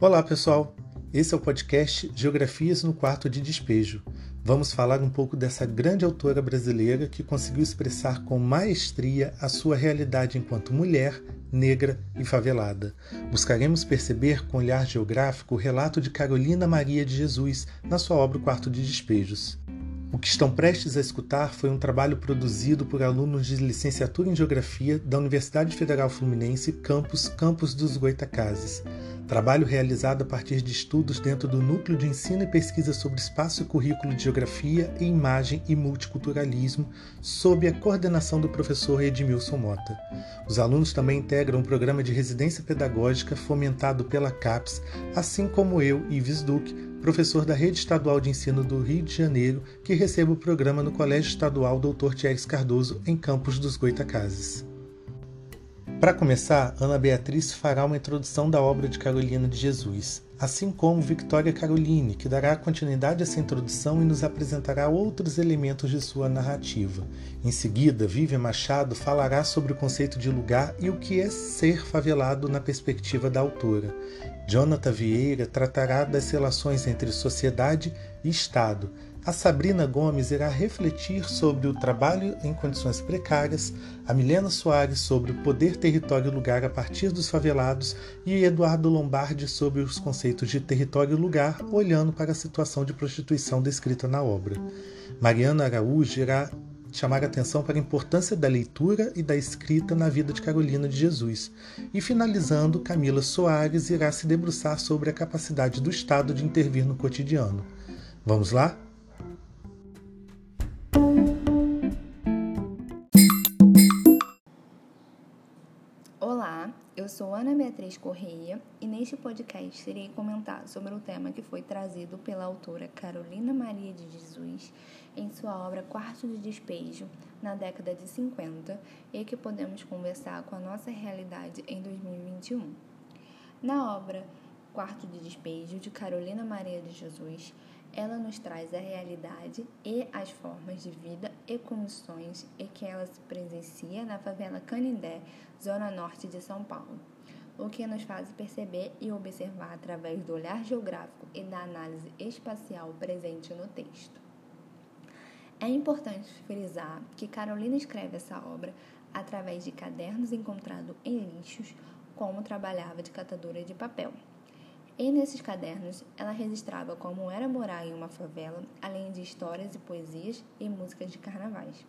Olá, pessoal. Esse é o podcast Geografias no Quarto de Despejo. Vamos falar um pouco dessa grande autora brasileira que conseguiu expressar com maestria a sua realidade enquanto mulher, negra e favelada. Buscaremos perceber com olhar geográfico o relato de Carolina Maria de Jesus na sua obra O Quarto de Despejos. O que estão prestes a escutar foi um trabalho produzido por alunos de licenciatura em Geografia da Universidade Federal Fluminense, campus Campus dos Goitacazes. Trabalho realizado a partir de estudos dentro do Núcleo de Ensino e Pesquisa sobre Espaço e Currículo de Geografia e Imagem e Multiculturalismo, sob a coordenação do professor Edmilson Mota. Os alunos também integram um programa de residência pedagógica fomentado pela CAPES, assim como eu, Ives Duque, professor da Rede Estadual de Ensino do Rio de Janeiro, que recebe o programa no Colégio Estadual Dr. Thierry Cardoso, em Campos dos Goitacazes. Para começar, Ana Beatriz fará uma introdução da obra de Carolina de Jesus, assim como Victoria Caroline, que dará continuidade a essa introdução e nos apresentará outros elementos de sua narrativa. Em seguida, Vivian Machado falará sobre o conceito de lugar e o que é ser favelado na perspectiva da autora. Jonathan Vieira tratará das relações entre sociedade e Estado. A Sabrina Gomes irá refletir sobre o trabalho em condições precárias, a Milena Soares sobre o poder, território e lugar a partir dos favelados e Eduardo Lombardi sobre os conceitos de território e lugar, olhando para a situação de prostituição descrita na obra. Mariana Araújo irá chamar atenção para a importância da leitura e da escrita na vida de Carolina de Jesus. E finalizando, Camila Soares irá se debruçar sobre a capacidade do Estado de intervir no cotidiano. Vamos lá? Eu sou Ana Beatriz Correia e neste podcast irei comentar sobre o tema que foi trazido pela autora Carolina Maria de Jesus em sua obra Quarto de Despejo, na década de 50, e que podemos conversar com a nossa realidade em 2021. Na obra Quarto de Despejo, de Carolina Maria de Jesus, ela nos traz a realidade e as formas de vida e condições em que ela se presencia na favela Canindé, zona norte de São Paulo, o que nos faz perceber e observar através do olhar geográfico e da análise espacial presente no texto. É importante frisar que Carolina escreve essa obra através de cadernos encontrados em lixos, como trabalhava de catadora de papel. E nesses cadernos, ela registrava como era morar em uma favela, além de histórias e poesias e músicas de carnavais.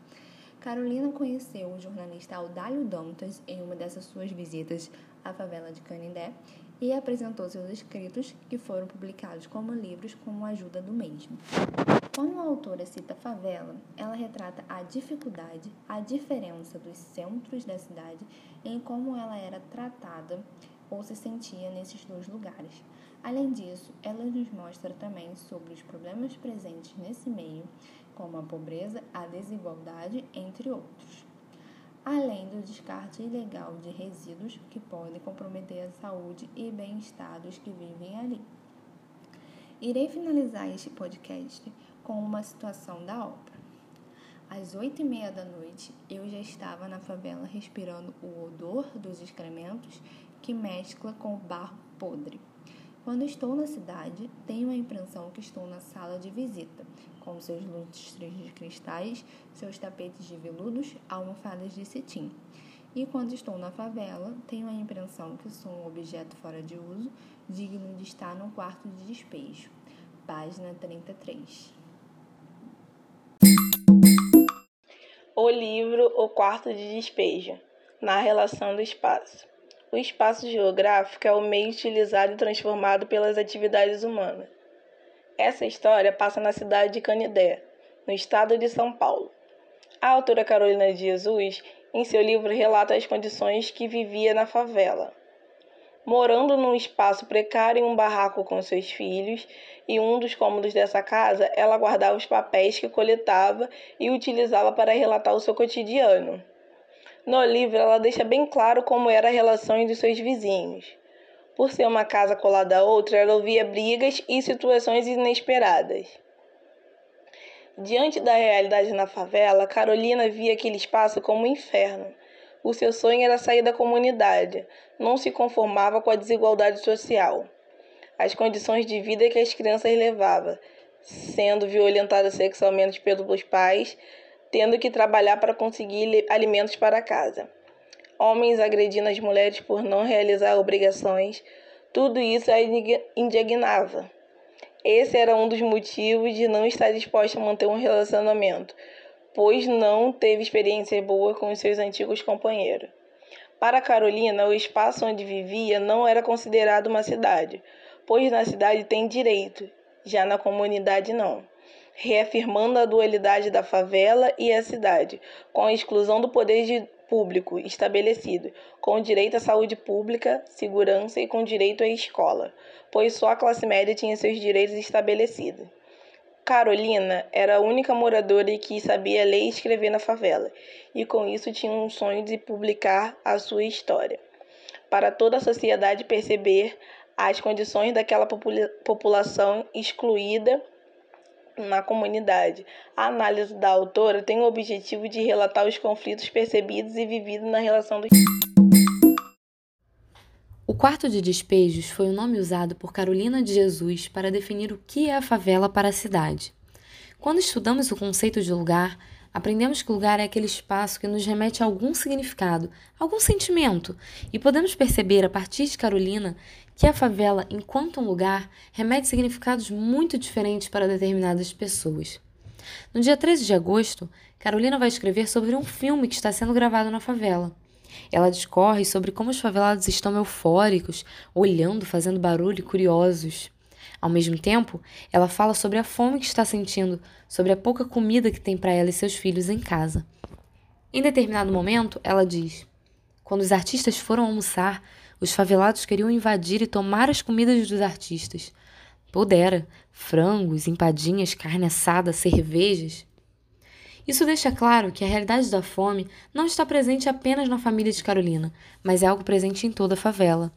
Carolina conheceu o jornalista Audálio Dantas em uma dessas suas visitas à favela de Canindé e apresentou seus escritos, que foram publicados como livros com a ajuda do mesmo. Quando a autora cita favela, ela retrata a dificuldade, a diferença dos centros da cidade em como ela era tratada ou se sentia nesses dois lugares. Além disso, ela nos mostra também sobre os problemas presentes nesse meio, como a pobreza, a desigualdade, entre outros. Além do descarte ilegal de resíduos que podem comprometer a saúde e bem-estar dos que vivem ali. Irei finalizar este podcast com uma situação da obra. Às oito e meia da noite, eu já estava na favela respirando o odor dos excrementos que mescla com o barro podre. Quando estou na cidade, tenho a impressão que estou na sala de visita, com seus lustres de cristais, seus tapetes de veludos, almofadas de cetim. E quando estou na favela, tenho a impressão que sou um objeto fora de uso, digno de estar num quarto de despejo. Página 33. O livro O Quarto de Despejo na relação do espaço. O espaço geográfico é o meio utilizado e transformado pelas atividades humanas. Essa história passa na cidade de Canidé, no estado de São Paulo. A autora Carolina de Jesus, em seu livro, relata as condições que vivia na favela. Morando num espaço precário em um barraco com seus filhos, e um dos cômodos dessa casa, ela guardava os papéis que coletava e utilizava para relatar o seu cotidiano. No livro, ela deixa bem claro como era a relação dos seus vizinhos. Por ser uma casa colada a outra, ela ouvia brigas e situações inesperadas. Diante da realidade na favela, Carolina via aquele espaço como um inferno. O seu sonho era sair da comunidade, não se conformava com a desigualdade social. as condições de vida que as crianças levavam, sendo violentadas sexualmente pelos pais, tendo que trabalhar para conseguir alimentos para casa. Homens agredindo as mulheres por não realizar obrigações, tudo isso a indignava. Esse era um dos motivos de não estar disposta a manter um relacionamento, pois não teve experiência boa com seus antigos companheiros. Para Carolina, o espaço onde vivia não era considerado uma cidade, pois na cidade tem direito, já na comunidade não, reafirmando a dualidade da favela e a cidade, com a exclusão do poder público estabelecido, com direito à saúde pública, segurança e com direito à escola, pois só a classe média tinha seus direitos estabelecidos. Carolina era a única moradora que sabia ler e escrever na favela, e com isso tinha um sonho de publicar a sua história, para toda a sociedade perceber as condições daquela popula população excluída na comunidade. A análise da autora tem o objetivo de relatar os conflitos percebidos e vividos na relação dos o quarto de despejos foi o nome usado por Carolina de Jesus para definir o que é a favela para a cidade. Quando estudamos o conceito de lugar, aprendemos que lugar é aquele espaço que nos remete a algum significado, algum sentimento, e podemos perceber a partir de Carolina que a favela, enquanto um lugar, remete significados muito diferentes para determinadas pessoas. No dia 13 de agosto, Carolina vai escrever sobre um filme que está sendo gravado na favela. Ela discorre sobre como os favelados estão eufóricos, olhando, fazendo barulho e curiosos. Ao mesmo tempo, ela fala sobre a fome que está sentindo, sobre a pouca comida que tem para ela e seus filhos em casa. Em determinado momento, ela diz: Quando os artistas foram almoçar, os favelados queriam invadir e tomar as comidas dos artistas. Pudera, frangos, empadinhas, carne assada, cervejas. Isso deixa claro que a realidade da fome não está presente apenas na família de Carolina, mas é algo presente em toda a favela.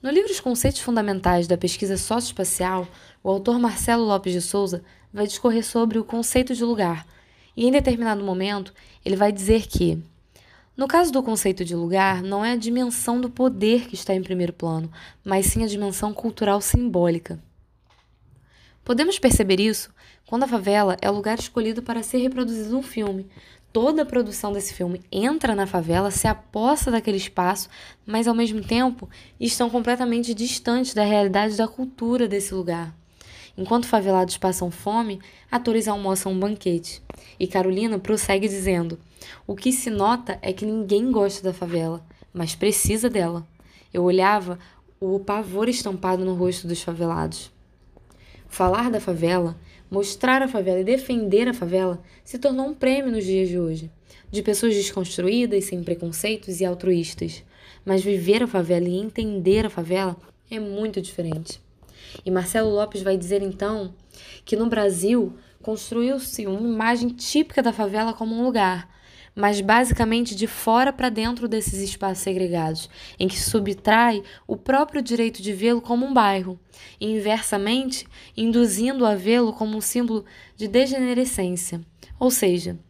No livro Os Conceitos Fundamentais da Pesquisa Socioespacial, o autor Marcelo Lopes de Souza vai discorrer sobre o conceito de lugar, e em determinado momento ele vai dizer que, no caso do conceito de lugar, não é a dimensão do poder que está em primeiro plano, mas sim a dimensão cultural simbólica. Podemos perceber isso quando a favela é o lugar escolhido para ser reproduzido um filme. Toda a produção desse filme entra na favela, se aposta daquele espaço, mas ao mesmo tempo estão completamente distantes da realidade da cultura desse lugar. Enquanto favelados passam fome, atores almoçam um banquete. E Carolina prossegue dizendo: O que se nota é que ninguém gosta da favela, mas precisa dela. Eu olhava o pavor estampado no rosto dos favelados. Falar da favela, mostrar a favela e defender a favela se tornou um prêmio nos dias de hoje, de pessoas desconstruídas, sem preconceitos e altruístas. Mas viver a favela e entender a favela é muito diferente. E Marcelo Lopes vai dizer então que no Brasil construiu-se uma imagem típica da favela como um lugar mas basicamente de fora para dentro desses espaços segregados, em que subtrai o próprio direito de vê-lo como um bairro, e inversamente induzindo a vê-lo como um símbolo de degenerescência. Ou seja,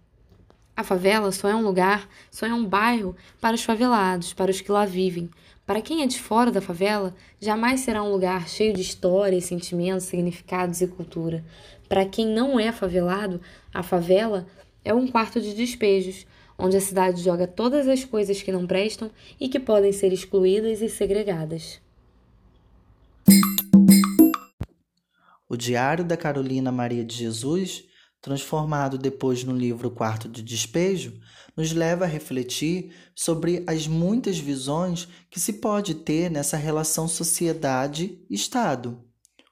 a favela só é um lugar, só é um bairro para os favelados, para os que lá vivem. Para quem é de fora da favela, jamais será um lugar cheio de histórias, sentimentos, significados e cultura. Para quem não é favelado, a favela é um quarto de despejos, onde a cidade joga todas as coisas que não prestam e que podem ser excluídas e segregadas. O Diário da Carolina Maria de Jesus, transformado depois no livro Quarto de Despejo, nos leva a refletir sobre as muitas visões que se pode ter nessa relação sociedade-estado.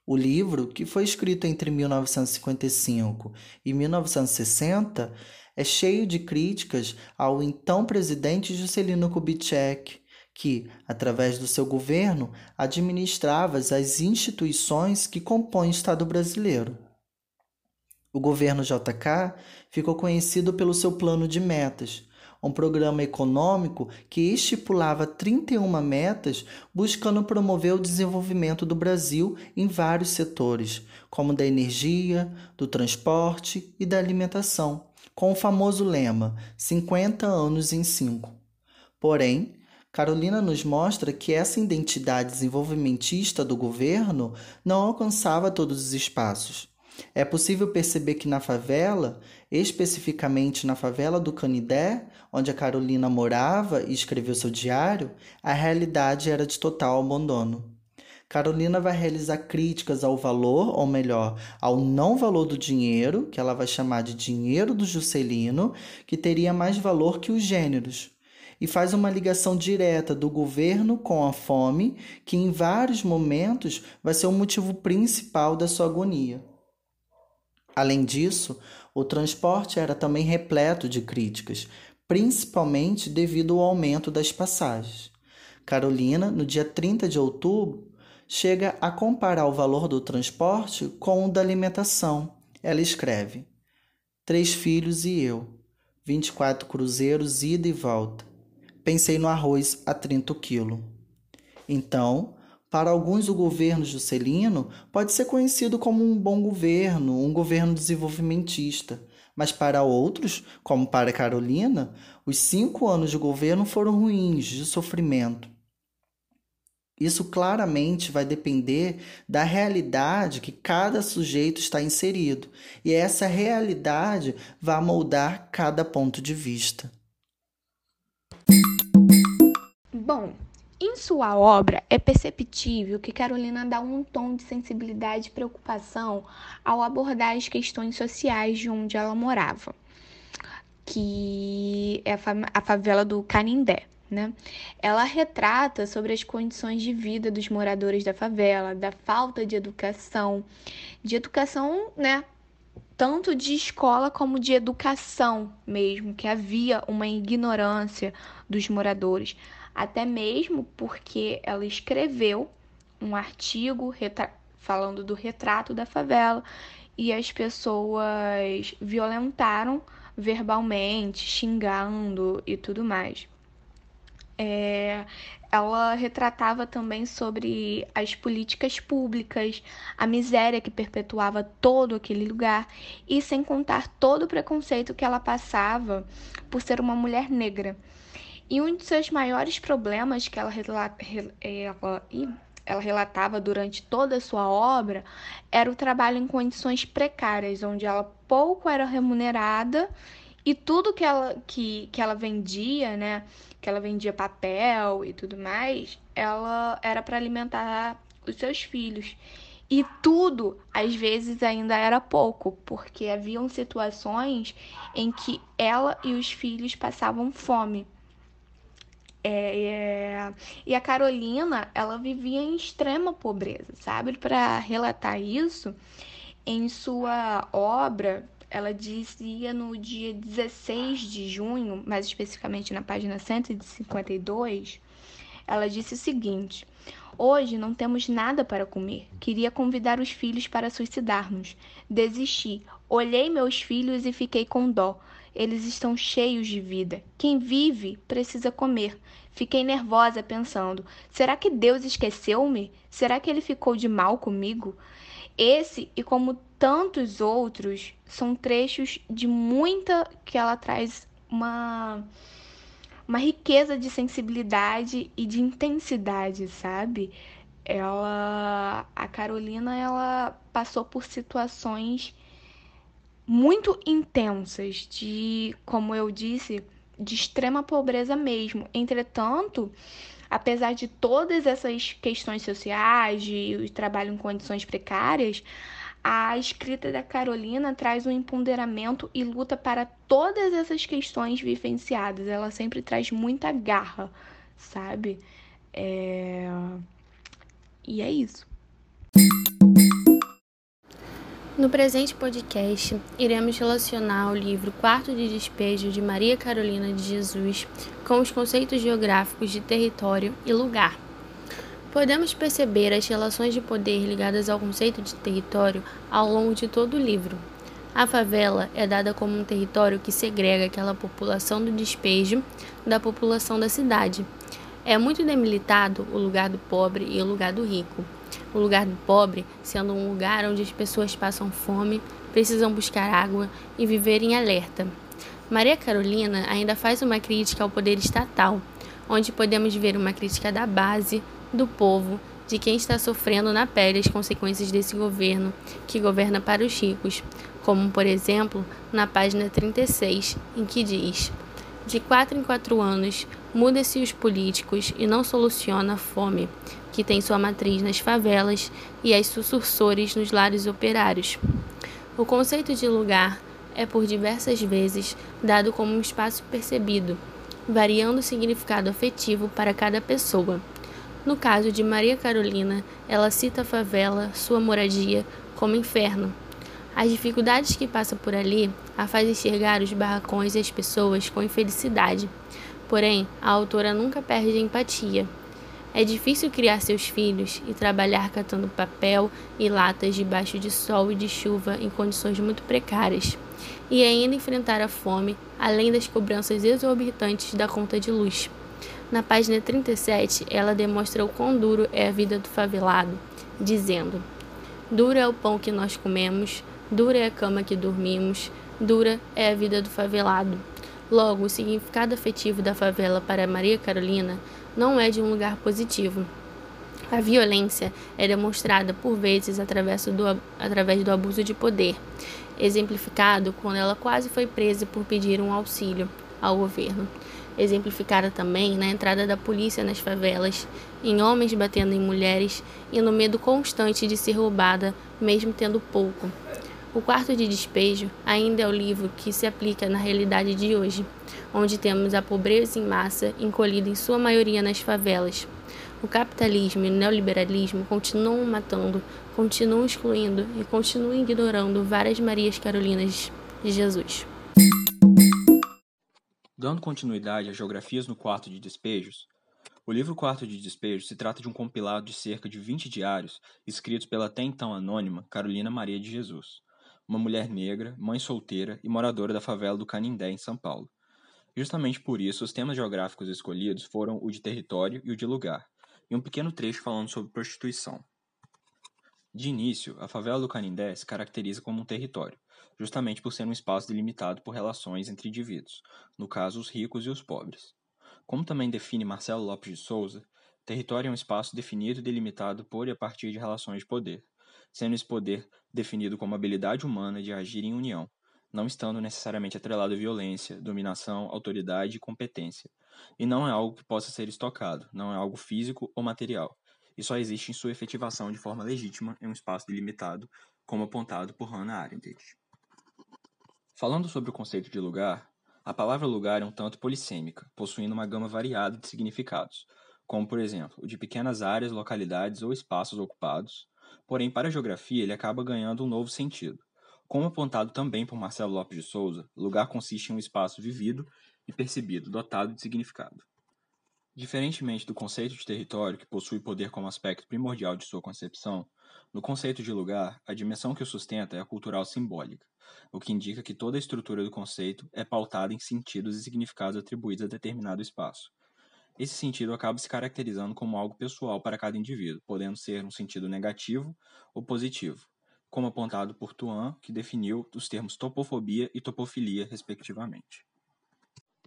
O livro, que foi escrito entre 1955 e 1960, é cheio de críticas ao então presidente Juscelino Kubitschek, que, através do seu governo, administrava as instituições que compõem o Estado brasileiro. O governo JK ficou conhecido pelo seu plano de metas, um programa econômico que estipulava 31 metas buscando promover o desenvolvimento do Brasil em vários setores, como da energia, do transporte e da alimentação, com o famoso lema 50 anos em 5. Porém, Carolina nos mostra que essa identidade desenvolvimentista do governo não alcançava todos os espaços. É possível perceber que na favela, especificamente na favela do Canidé, onde a Carolina morava e escreveu seu diário, a realidade era de total abandono. Carolina vai realizar críticas ao valor, ou melhor, ao não valor do dinheiro, que ela vai chamar de dinheiro do Juscelino, que teria mais valor que os gêneros. E faz uma ligação direta do governo com a fome, que em vários momentos vai ser o motivo principal da sua agonia. Além disso, o transporte era também repleto de críticas, principalmente devido ao aumento das passagens. Carolina, no dia 30 de outubro, chega a comparar o valor do transporte com o da alimentação. Ela escreve: Três filhos e eu, 24 cruzeiros ida e volta. Pensei no arroz a 30 quilo. Então, para alguns, o governo Juscelino pode ser conhecido como um bom governo, um governo desenvolvimentista. Mas para outros, como para Carolina, os cinco anos de governo foram ruins, de sofrimento. Isso claramente vai depender da realidade que cada sujeito está inserido, e essa realidade vai moldar cada ponto de vista. Bom, em sua obra é perceptível que Carolina dá um tom de sensibilidade e preocupação ao abordar as questões sociais de onde ela morava, que é a favela do Canindé. Né? Ela retrata sobre as condições de vida dos moradores da favela, da falta de educação, de educação, né? Tanto de escola como de educação mesmo, que havia uma ignorância dos moradores, até mesmo porque ela escreveu um artigo falando do retrato da favela e as pessoas violentaram verbalmente, xingando e tudo mais. É, ela retratava também sobre as políticas públicas, a miséria que perpetuava todo aquele lugar, e sem contar todo o preconceito que ela passava por ser uma mulher negra. E um dos seus maiores problemas que ela, relata, ela, ela relatava durante toda a sua obra era o trabalho em condições precárias, onde ela pouco era remunerada e tudo que ela, que, que ela vendia, né? Que ela vendia papel e tudo mais, ela era para alimentar os seus filhos. E tudo, às vezes, ainda era pouco, porque haviam situações em que ela e os filhos passavam fome. É, é... E a Carolina, ela vivia em extrema pobreza, sabe? Para relatar isso, em sua obra ela dizia no dia 16 de junho, mais especificamente na página 152, ela disse o seguinte: Hoje não temos nada para comer. Queria convidar os filhos para suicidarmos. Desisti. Olhei meus filhos e fiquei com dó. Eles estão cheios de vida. Quem vive precisa comer. Fiquei nervosa pensando: será que Deus esqueceu-me? Será que ele ficou de mal comigo? Esse e como tantos outros são trechos de muita que ela traz uma uma riqueza de sensibilidade e de intensidade, sabe? Ela a Carolina ela passou por situações muito intensas de, como eu disse, de extrema pobreza mesmo. Entretanto, apesar de todas essas questões sociais, de trabalho em condições precárias, a escrita da Carolina traz um empoderamento e luta para todas essas questões vivenciadas. Ela sempre traz muita garra, sabe? É... E é isso. No presente podcast, iremos relacionar o livro Quarto de Despejo de Maria Carolina de Jesus com os conceitos geográficos de território e lugar. Podemos perceber as relações de poder ligadas ao conceito de território ao longo de todo o livro. A favela é dada como um território que segrega aquela população do despejo da população da cidade. É muito demilitado o lugar do pobre e o lugar do rico o lugar do pobre sendo um lugar onde as pessoas passam fome, precisam buscar água e viver em alerta. Maria Carolina ainda faz uma crítica ao poder estatal, onde podemos ver uma crítica da base, do povo, de quem está sofrendo na pele as consequências desse governo que governa para os ricos, como por exemplo na página 36, em que diz: De quatro em quatro anos muda-se os políticos e não soluciona a fome, que tem sua matriz nas favelas e as sussursores nos lares operários. O conceito de lugar é por diversas vezes dado como um espaço percebido, variando o significado afetivo para cada pessoa. No caso de Maria Carolina, ela cita a favela, sua moradia, como inferno. As dificuldades que passa por ali a faz enxergar os barracões e as pessoas com infelicidade. Porém, a autora nunca perde a empatia. É difícil criar seus filhos e trabalhar catando papel e latas debaixo de sol e de chuva em condições muito precárias, e ainda enfrentar a fome, além das cobranças exorbitantes da conta de luz. Na página 37, ela demonstra o quão duro é a vida do favelado, dizendo: Duro é o pão que nós comemos, dura é a cama que dormimos, dura é a vida do favelado. Logo, o significado afetivo da favela para Maria Carolina não é de um lugar positivo. A violência é demonstrada por vezes através do, através do abuso de poder, exemplificado quando ela quase foi presa por pedir um auxílio ao governo exemplificada também na entrada da polícia nas favelas, em homens batendo em mulheres e no medo constante de ser roubada, mesmo tendo pouco. O quarto de despejo ainda é o livro que se aplica na realidade de hoje, onde temos a pobreza em massa encolhida em sua maioria nas favelas. O capitalismo e o neoliberalismo continuam matando, continuam excluindo e continuam ignorando várias Marias Carolinas de Jesus. Dando continuidade às geografias no quarto de despejos, o livro Quarto de Despejo se trata de um compilado de cerca de 20 diários escritos pela até então anônima Carolina Maria de Jesus, uma mulher negra, mãe solteira e moradora da favela do Canindé, em São Paulo. Justamente por isso, os temas geográficos escolhidos foram o de território e o de lugar, e um pequeno trecho falando sobre prostituição. De início, a favela do Canindé se caracteriza como um território, justamente por ser um espaço delimitado por relações entre indivíduos, no caso os ricos e os pobres. Como também define Marcelo Lopes de Souza, território é um espaço definido e delimitado por e a partir de relações de poder, sendo esse poder definido como habilidade humana de agir em união, não estando necessariamente atrelado à violência, dominação, autoridade e competência, e não é algo que possa ser estocado, não é algo físico ou material, e só existe em sua efetivação de forma legítima em um espaço delimitado, como apontado por Hannah Arendt. Falando sobre o conceito de lugar, a palavra lugar é um tanto polissêmica, possuindo uma gama variada de significados, como por exemplo, o de pequenas áreas, localidades ou espaços ocupados, porém para a geografia ele acaba ganhando um novo sentido. Como apontado também por Marcelo Lopes de Souza, lugar consiste em um espaço vivido e percebido, dotado de significado. Diferentemente do conceito de território, que possui poder como aspecto primordial de sua concepção, no conceito de lugar, a dimensão que o sustenta é a cultural simbólica, o que indica que toda a estrutura do conceito é pautada em sentidos e significados atribuídos a determinado espaço. Esse sentido acaba se caracterizando como algo pessoal para cada indivíduo, podendo ser um sentido negativo ou positivo, como apontado por Tuan, que definiu os termos topofobia e topofilia, respectivamente.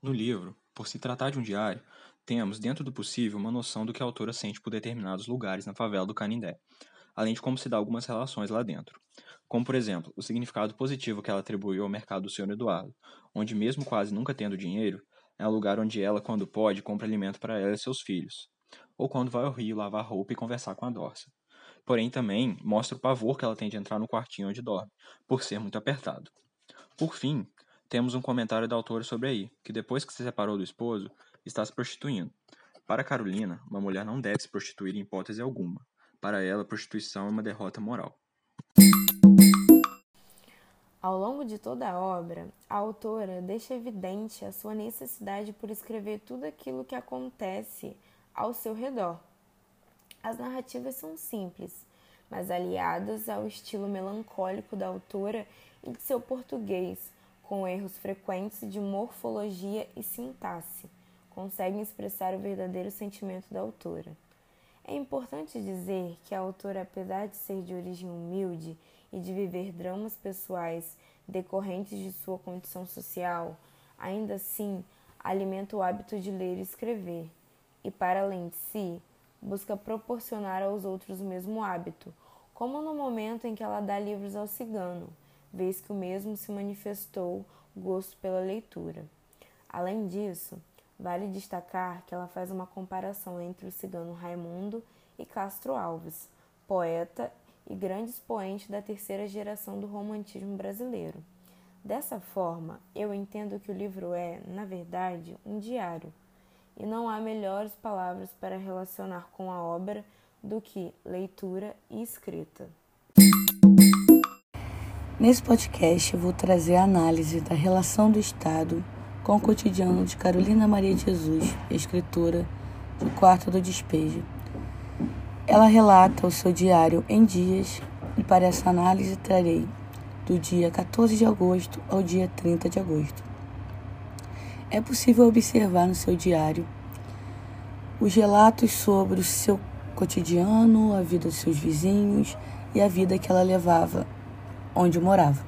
No livro, por se tratar de um diário, temos, dentro do possível, uma noção do que a autora sente por determinados lugares na favela do Canindé, além de como se dá algumas relações lá dentro. Como, por exemplo, o significado positivo que ela atribuiu ao mercado do Sr. Eduardo, onde, mesmo quase nunca tendo dinheiro, é um lugar onde ela, quando pode, compra alimento para ela e seus filhos. Ou quando vai ao rio lavar roupa e conversar com a Dorsa. Porém, também mostra o pavor que ela tem de entrar no quartinho onde dorme, por ser muito apertado. Por fim, temos um comentário da autora sobre aí, que depois que se separou do esposo, está se prostituindo. Para Carolina, uma mulher não deve se prostituir em hipótese alguma. Para ela, prostituição é uma derrota moral. Ao longo de toda a obra, a autora deixa evidente a sua necessidade por escrever tudo aquilo que acontece ao seu redor. As narrativas são simples, mas aliadas ao estilo melancólico da autora e de seu português, com erros frequentes de morfologia e sintaxe. Conseguem expressar o verdadeiro sentimento da autora. É importante dizer que a autora, apesar de ser de origem humilde e de viver dramas pessoais decorrentes de sua condição social, ainda assim alimenta o hábito de ler e escrever, e, para além de si, busca proporcionar aos outros o mesmo hábito, como no momento em que ela dá livros ao cigano, vez que o mesmo se manifestou gosto pela leitura. Além disso, vale destacar que ela faz uma comparação entre o cigano Raimundo e Castro Alves, poeta e grande expoente da terceira geração do romantismo brasileiro. Dessa forma, eu entendo que o livro é, na verdade, um diário, e não há melhores palavras para relacionar com a obra do que leitura e escrita. Nesse podcast, eu vou trazer a análise da relação do Estado com o cotidiano de Carolina Maria de Jesus, escritora de Quarto do Despejo. Ela relata o seu diário em dias e para essa análise trarei do dia 14 de agosto ao dia 30 de agosto. É possível observar no seu diário os relatos sobre o seu cotidiano, a vida dos seus vizinhos e a vida que ela levava onde morava.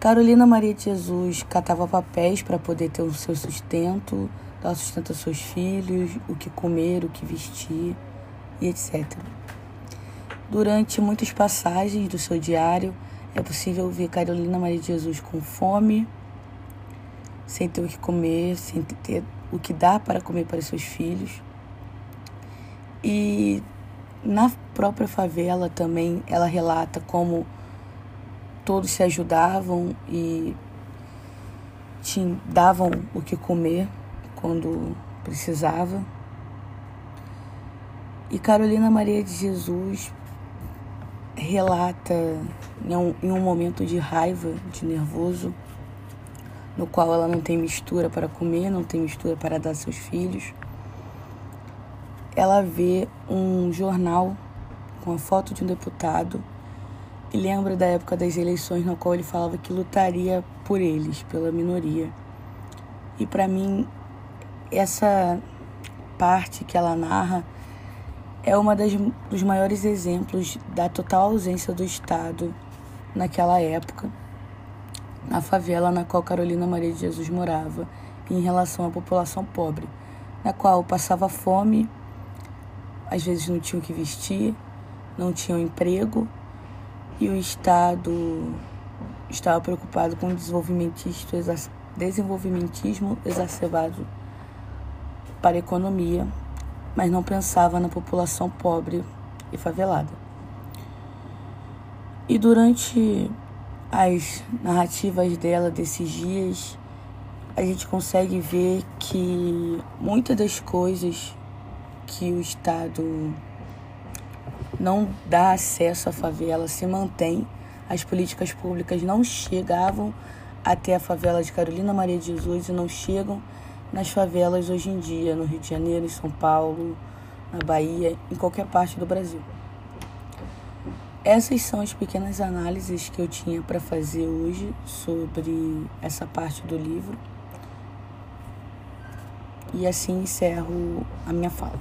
Carolina Maria de Jesus catava papéis para poder ter o seu sustento, dar sustento aos seus filhos, o que comer, o que vestir e etc. Durante muitas passagens do seu diário, é possível ver Carolina Maria de Jesus com fome, sem ter o que comer, sem ter o que dar para comer para seus filhos. E na própria favela também ela relata como todos se ajudavam e te davam o que comer quando precisava. E Carolina Maria de Jesus relata em um, em um momento de raiva, de nervoso, no qual ela não tem mistura para comer, não tem mistura para dar seus filhos. Ela vê um jornal com a foto de um deputado e lembra da época das eleições na qual ele falava que lutaria por eles, pela minoria. E para mim, essa parte que ela narra é uma das, dos maiores exemplos da total ausência do Estado naquela época, na favela na qual Carolina Maria de Jesus morava, em relação à população pobre, na qual passava fome, às vezes não tinham o que vestir, não tinham emprego e o Estado estava preocupado com o desenvolvimentismo exacerbado para a economia mas não pensava na população pobre e favelada. E durante as narrativas dela desses dias, a gente consegue ver que muitas das coisas que o Estado não dá acesso à favela se mantém, as políticas públicas não chegavam até a favela de Carolina Maria de Jesus e não chegam nas favelas hoje em dia, no Rio de Janeiro, em São Paulo, na Bahia, em qualquer parte do Brasil. Essas são as pequenas análises que eu tinha para fazer hoje sobre essa parte do livro. E assim encerro a minha fala.